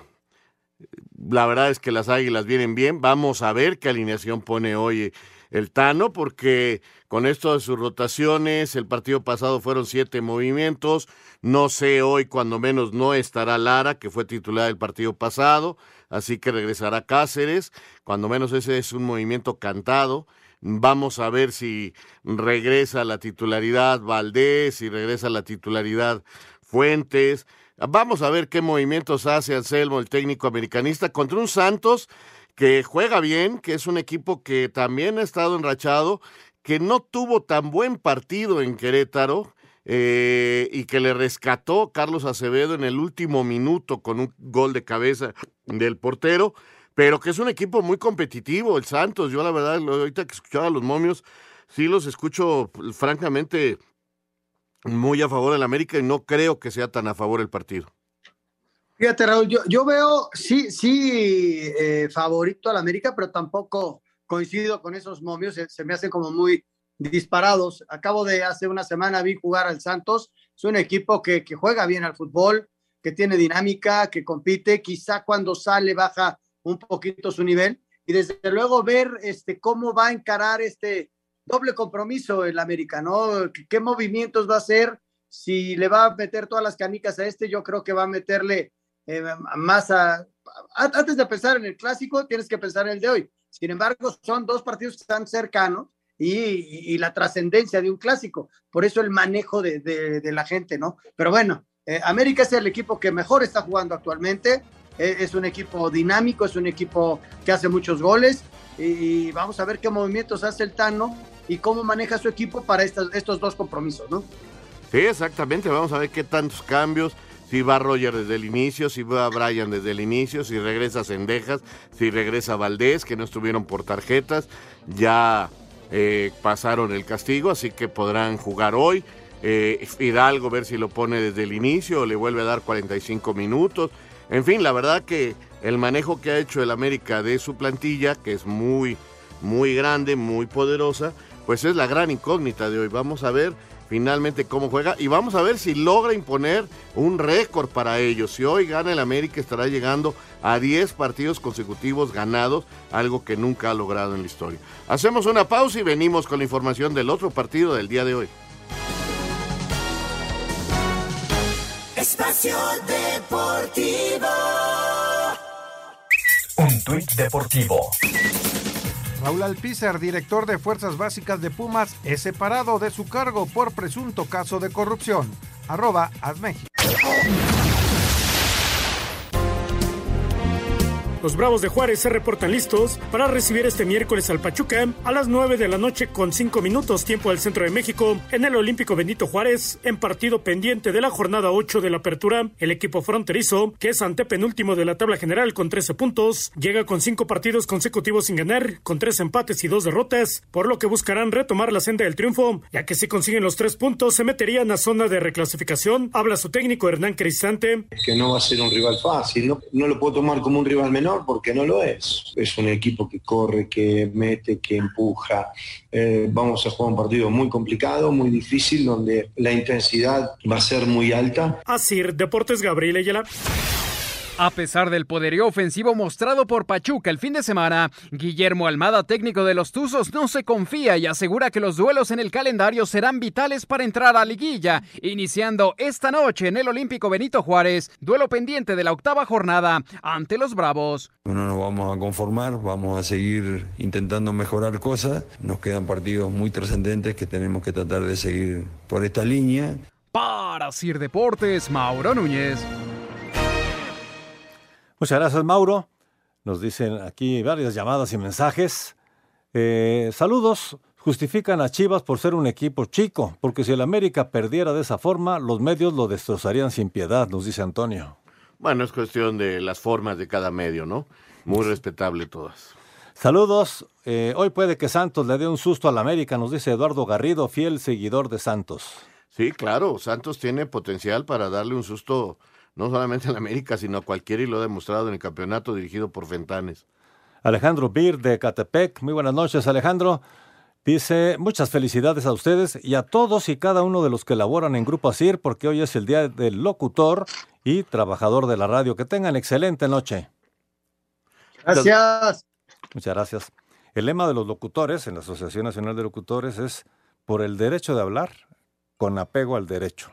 la verdad es que las Águilas vienen bien. Vamos a ver qué alineación pone hoy el Tano, porque con esto de sus rotaciones, el partido pasado fueron siete movimientos. No sé hoy, cuando menos, no estará Lara, que fue titular del partido pasado así que regresará Cáceres, cuando menos ese es un movimiento cantado. Vamos a ver si regresa la titularidad Valdés, si regresa la titularidad Fuentes. Vamos a ver qué movimientos hace Anselmo, el técnico americanista, contra un Santos que juega bien, que es un equipo que también ha estado enrachado, que no tuvo tan buen partido en Querétaro. eh, y que le rescató Carlos Acevedo en el último minuto con un gol de cabeza del portero, pero que es un equipo muy competitivo, el Santos. Yo la verdad, ahorita que escuchaba a los momios, sí los escucho francamente muy a favor del América y no creo que sea tan a favor el partido. Fíjate, Raúl, yo, veo, sí, sí, eh, favorito al América, pero tampoco coincido con esos momios, se, me hacen como muy disparados. Acabo de hace una semana vi jugar al Santos, es un equipo que, que juega bien al fútbol, que tiene dinámica, que compite, quizá cuando sale baja un poquito su nivel, y desde luego ver este, cómo va a encarar este doble compromiso el América, ¿no? ¿Qué, qué movimientos va a hacer? Si le va a meter todas las canicas a este, yo creo que va a meterle eh, más a, Antes de pensar en el clásico, tienes que pensar en el de hoy. Sin embargo, son dos partidos que están cercanos y, la trascendencia de un clásico. Por eso el manejo de, la gente, ¿no? Pero bueno, eh, América es el equipo que mejor está jugando actualmente. Eh, es un equipo dinámico, es un equipo que hace muchos goles. Y, vamos a ver qué movimientos hace el Tano y cómo maneja su equipo para estas- estos dos compromisos, ¿no? Sí, exactamente. Vamos a ver qué tantos cambios. Si va Roger desde el inicio, si va Brian desde el inicio, si regresa Sendejas, si regresa Valdés, que no estuvieron por tarjetas. Ya eh, pasaron el castigo, así que podrán jugar hoy. Eh, Hidalgo, ver si lo pone desde el inicio o le vuelve a dar 45 minutos. En fin, la verdad que el manejo que ha hecho el América de su plantilla, que es muy, muy grande, muy poderosa, pues es la gran incógnita de hoy. Vamos a ver finalmente cómo juega y vamos a ver si logra imponer un récord para ellos. Si hoy gana el América estará llegando a 10 partidos consecutivos ganados, algo que nunca ha logrado en la historia. Hacemos una pausa y venimos con la información del otro partido del día de hoy. Espacio Deportivo. Un tuit deportivo. Raúl Alpizar, director de Fuerzas Básicas de Pumas, es separado de su cargo por presunto caso de corrupción. Arroba Asmeji. Los Bravos de Juárez se reportan listos para recibir este miércoles al Pachuca a las 9 de la noche con 5 minutos tiempo del centro de México en el Olímpico Benito Juárez en partido pendiente de la jornada 8 de la apertura. El equipo fronterizo, que es antepenúltimo de la tabla general con 13 puntos, llega con 5 partidos consecutivos sin ganar, con 3 empates y 2 derrotas, por lo que buscarán retomar la senda del triunfo, ya que si consiguen los 3 puntos se meterían a zona de reclasificación. Habla su técnico Hernán Cristante. que no va a ser un rival fácil. No, no lo puedo tomar como un rival menor porque no lo es. Es un equipo que corre, que mete, que empuja. Eh, vamos a jugar un partido muy complicado, muy difícil, donde la intensidad va a ser muy alta. Asir Deportes Gabriel Ayala. A pesar del poderío ofensivo mostrado por Pachuca el fin de semana, Guillermo Almada, técnico de los Tuzos, no se confía y asegura que los duelos en el calendario serán vitales para entrar a liguilla, iniciando esta noche en el Olímpico Benito Juárez, duelo pendiente de la octava jornada ante los Bravos. No nos vamos a conformar, vamos a seguir intentando mejorar cosas. Nos quedan partidos muy trascendentes que tenemos que tratar de seguir por esta línea. Para Sir Deportes, Mauro Núñez. Muchas gracias, Mauro. Nos dicen aquí varias llamadas y mensajes. Eh, saludos. Justifican a Chivas por ser un equipo chico, porque si el América perdiera de esa forma, los medios lo destrozarían sin piedad, nos dice Antonio. Bueno, es cuestión de las formas de cada medio, ¿no? Muy respetable todas. Saludos. Eh, hoy puede que Santos le dé un susto al América, nos dice Eduardo Garrido, fiel seguidor de Santos. Sí, claro, Santos tiene potencial para darle un susto no solamente al América, sino a cualquiera y lo ha demostrado en el campeonato dirigido por Fentanes. Alejandro Bir de Catepec, muy buenas noches Alejandro. Dice, muchas felicidades a ustedes y a todos y cada uno de los que laboran en Grupo ASIR, porque hoy es el día del locutor y trabajador de la radio. Que tengan excelente noche. Gracias. Muchas gracias. El lema de los locutores en la Asociación Nacional de Locutores es por el derecho de hablar con apego al derecho.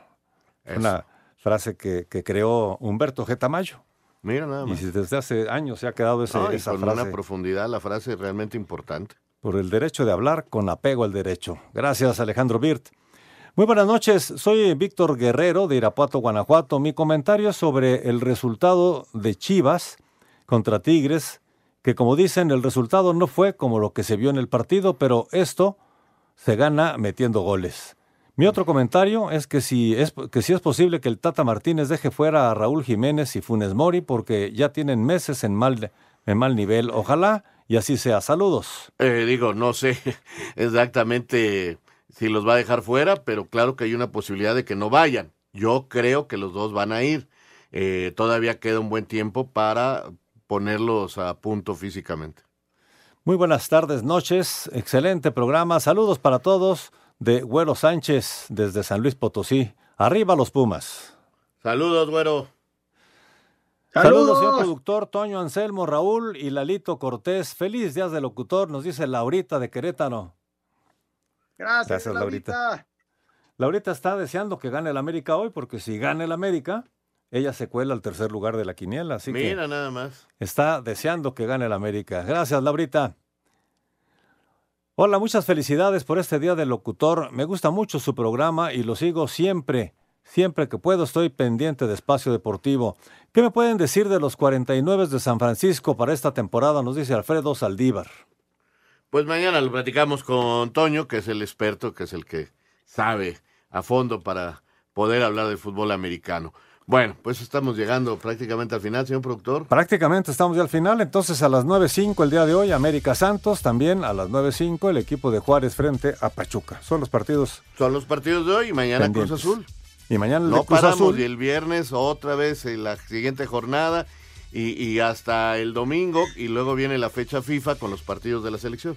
Eso. Una frase que, que creó Humberto G. Tamayo. Mira nada Y más. si desde hace años se ha quedado ese- No, y esa con frase. una profundidad, la frase es realmente importante. Por el derecho de hablar con apego al derecho. Gracias, Alejandro Birt. Muy buenas noches, soy Víctor Guerrero de Irapuato, Guanajuato. Mi comentario es sobre el resultado de Chivas contra Tigres, que como dicen, el resultado no fue como lo que se vio en el partido, pero esto se gana metiendo goles. Mi otro comentario es que si es, que si es posible que el Tata Martínez deje fuera a Raúl Jiménez y Funes Mori porque ya tienen meses en mal, en mal nivel. Ojalá y así sea. Saludos. Eh, digo, no sé [laughs] exactamente si los va a dejar fuera, pero claro que hay una posibilidad de que no vayan. Yo creo que los dos van a ir. Eh, todavía queda un buen tiempo para ponerlos a punto físicamente. Muy buenas tardes, noches. Excelente programa. Saludos para todos de Güero Sánchez desde San Luis Potosí. Arriba los Pumas. Saludos, Güero. Saludos, señor productor Toño Anselmo, Raúl y Lalito Cortés. Feliz días de locutor, nos dice Laurita de Querétaro. Gracias, Gracias, Laurita. Laurita. Laurita está deseando que gane el América hoy, porque si gana el América, ella se cuela al tercer lugar de la quiniela. Así Mira que nada más. está deseando que gane el América. Gracias, Laurita. Hola, muchas felicidades por este día del locutor. Me gusta mucho su programa y lo sigo siempre. Siempre que puedo estoy pendiente de Espacio Deportivo. ¿Qué me pueden decir de los 49 de San Francisco para esta temporada? Nos dice Alfredo Saldívar. Pues mañana lo platicamos con Toño, que es el experto, que es el que sabe a fondo para poder hablar del fútbol americano. Bueno, pues estamos llegando prácticamente al final, señor productor. Prácticamente estamos ya al final, entonces a las 9.05 el día de hoy, América Santos, también a las 9.05 el equipo de Juárez frente a Pachuca. Son los partidos. Son los partidos de hoy y mañana Pendientes. Cruz Azul. Y mañana el No Cruz paramos Azul. y el viernes otra vez en la siguiente jornada y, y hasta el domingo y luego viene la fecha FIFA con los partidos de la selección.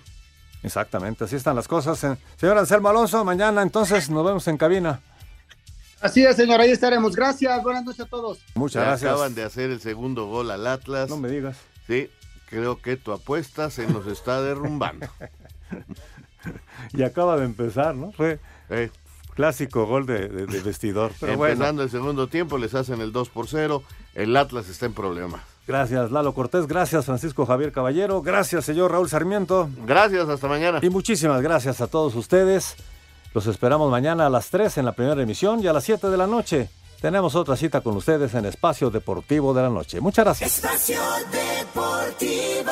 Exactamente, así están las cosas. eh. Señor Anselmo Alonso, mañana entonces nos vemos en cabina. Así es, señor, ahí estaremos. Gracias, buenas noches a todos. Muchas gracias. Acaban de hacer el segundo gol al Atlas. No me digas. Sí, creo que tu apuesta se nos está derrumbando. [laughs] Y acaba de empezar, ¿no? Fue Eh, clásico gol de, de- de vestidor. Pero bueno, empezando el segundo tiempo, les hacen el 2 por 0. El Atlas está en problemas. gracias Lalo Cortés, gracias Francisco Javier Caballero, gracias señor Raúl Sarmiento. Gracias, hasta mañana. Y muchísimas gracias a todos ustedes. Los esperamos mañana a las 3 en la primera emisión y a las 7 de la noche. Tenemos otra cita con ustedes en Espacio Deportivo de la Noche. Muchas gracias. Espacio Deportivo.